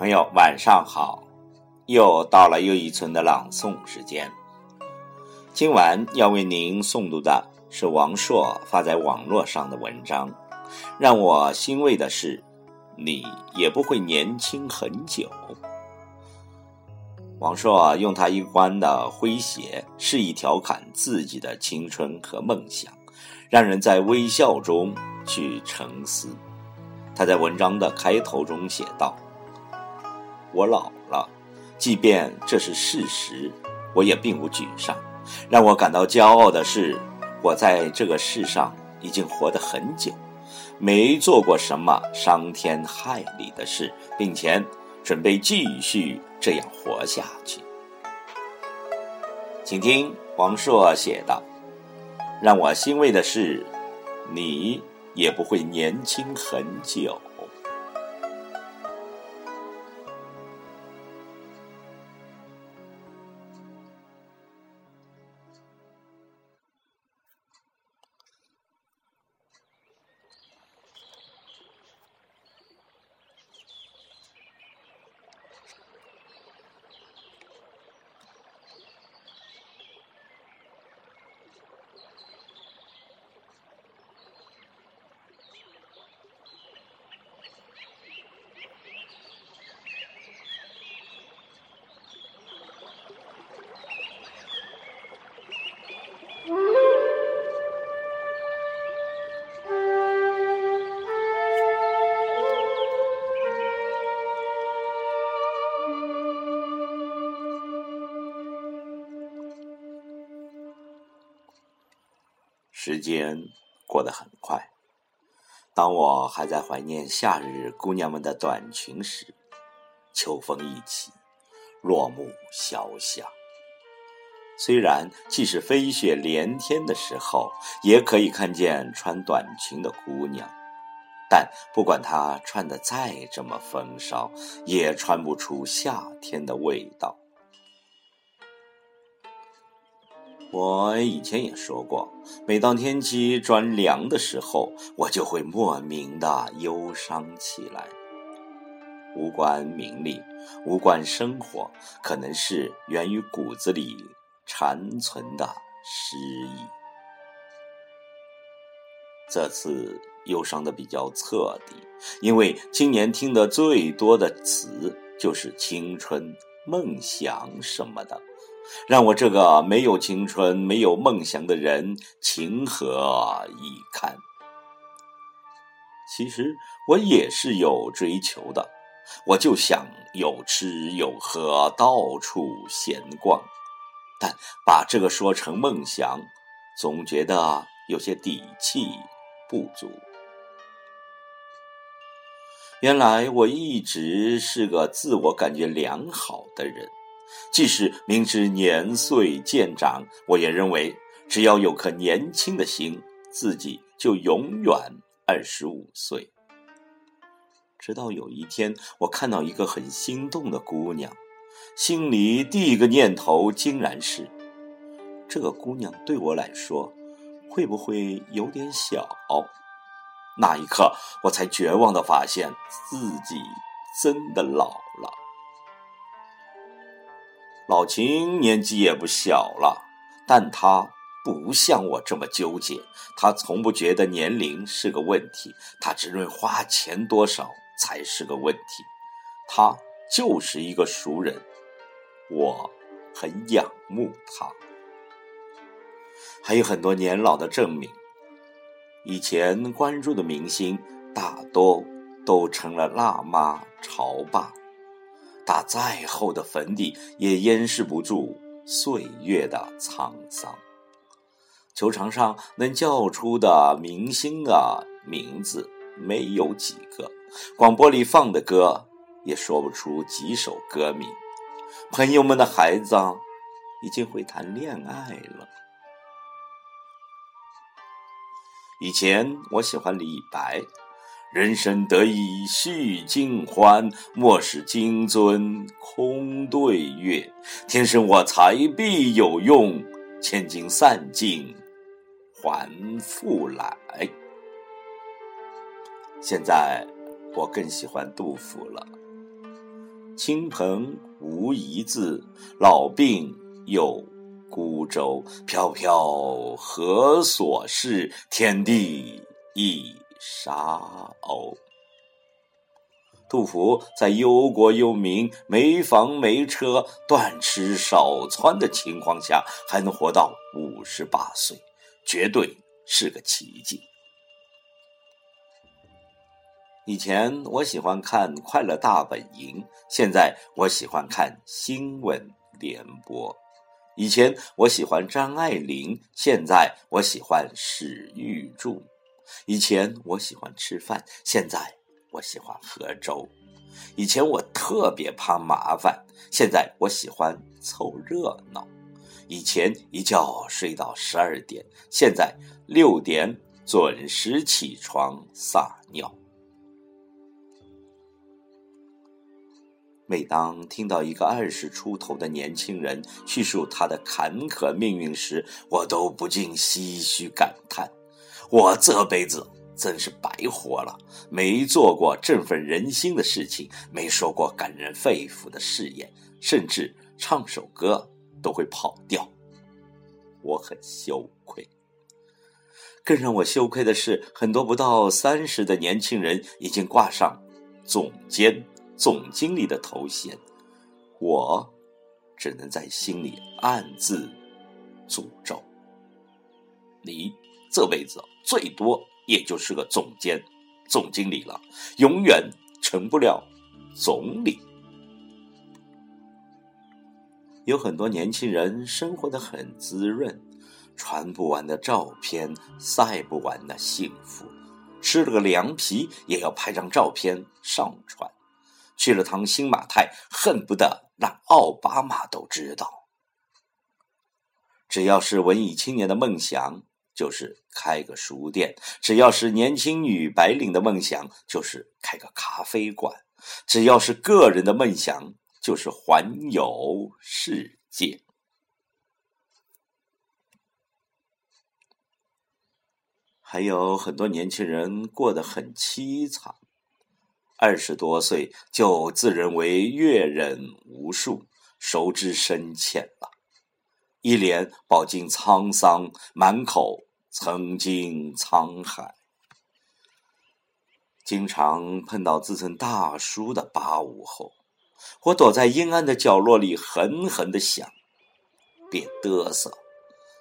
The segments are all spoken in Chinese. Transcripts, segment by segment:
朋友，晚上好！又到了又一村的朗诵时间。今晚要为您诵读的是王朔发在网络上的文章。让我欣慰的是，你也不会年轻很久。王朔用他一贯的诙谐，示意调侃自己的青春和梦想，让人在微笑中去沉思。他在文章的开头中写道：“我老了，即便这是事实，我也并不沮丧。让我感到骄傲的是，我在这个世上已经活得很久。”没做过什么伤天害理的事，并且准备继续这样活下去。请听王朔写道：“让我欣慰的是，你也不会年轻很久。”时间过得很快，当我还在怀念夏日姑娘们的短裙时，秋风一起，落木萧萧。虽然即使飞雪连天的时候，也可以看见穿短裙的姑娘，但不管她穿的再这么风骚，也穿不出夏天的味道。我以前也说过，每当天气转凉的时候，我就会莫名的忧伤起来。无关名利，无关生活，可能是源于骨子里残存的失意。这次忧伤的比较彻底，因为今年听得最多的词就是青春、梦想什么的。让我这个没有青春、没有梦想的人情何以堪？其实我也是有追求的，我就想有吃有喝，到处闲逛。但把这个说成梦想，总觉得有些底气不足。原来我一直是个自我感觉良好的人。即使明知年岁渐长，我也认为只要有颗年轻的心，自己就永远二十五岁。直到有一天，我看到一个很心动的姑娘，心里第一个念头竟然是：这个姑娘对我来说，会不会有点小？那一刻，我才绝望的发现自己真的老了。老秦年纪也不小了，但他不像我这么纠结。他从不觉得年龄是个问题，他只论花钱多少才是个问题。他就是一个熟人，我很仰慕他。还有很多年老的证明。以前关注的明星，大多都成了辣妈潮爸。打再厚的粉底，也掩饰不住岁月的沧桑。球场上能叫出的明星的名字没有几个，广播里放的歌也说不出几首歌名。朋友们的孩子啊已经会谈恋爱了。以前我喜欢李白。人生得意须尽欢，莫使金樽空对月。天生我材必有用，千金散尽还复来。现在我更喜欢杜甫了。亲朋无一字，老病有孤舟。飘飘何所似？天地一沙鸥。杜甫在忧国忧民、没房没车、断吃少穿的情况下，还能活到五十八岁，绝对是个奇迹。以前我喜欢看《快乐大本营》，现在我喜欢看《新闻联播》。以前我喜欢张爱玲，现在我喜欢史玉柱。以前我喜欢吃饭，现在。我喜欢喝粥，以前我特别怕麻烦，现在我喜欢凑热闹。以前一觉睡到十二点，现在六点准时起床撒尿。每当听到一个二十出头的年轻人叙述他的坎坷命运时，我都不禁唏嘘感叹：我这辈子。真是白活了，没做过振奋人心的事情，没说过感人肺腑的誓言，甚至唱首歌都会跑调，我很羞愧。更让我羞愧的是，很多不到三十的年轻人已经挂上总监、总经理的头衔，我只能在心里暗自诅咒：你这辈子最多。也就是个总监、总经理了，永远成不了总理。有很多年轻人生活的很滋润，传不完的照片，晒不完的幸福，吃了个凉皮也要拍张照片上传，去了趟新马泰，恨不得让奥巴马都知道。只要是文艺青年的梦想。就是开个书店，只要是年轻女白领的梦想，就是开个咖啡馆；只要是个人的梦想，就是环游世界。还有很多年轻人过得很凄惨，二十多岁就自认为阅人无数，熟知深浅了，一脸饱经沧桑，满口。曾经沧海，经常碰到自称大叔的八五后，我躲在阴暗的角落里狠狠的想：别嘚瑟，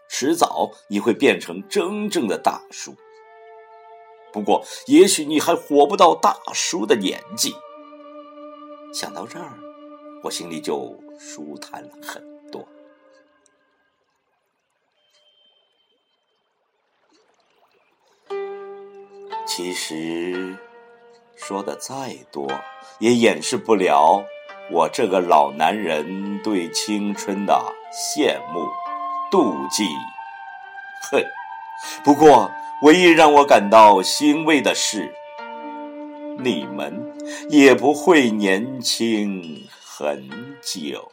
迟早你会变成真正的大叔。不过，也许你还活不到大叔的年纪。想到这儿，我心里就舒坦了很。其实，说的再多，也掩饰不了我这个老男人对青春的羡慕、妒忌、恨。不过，唯一让我感到欣慰的是，你们也不会年轻很久。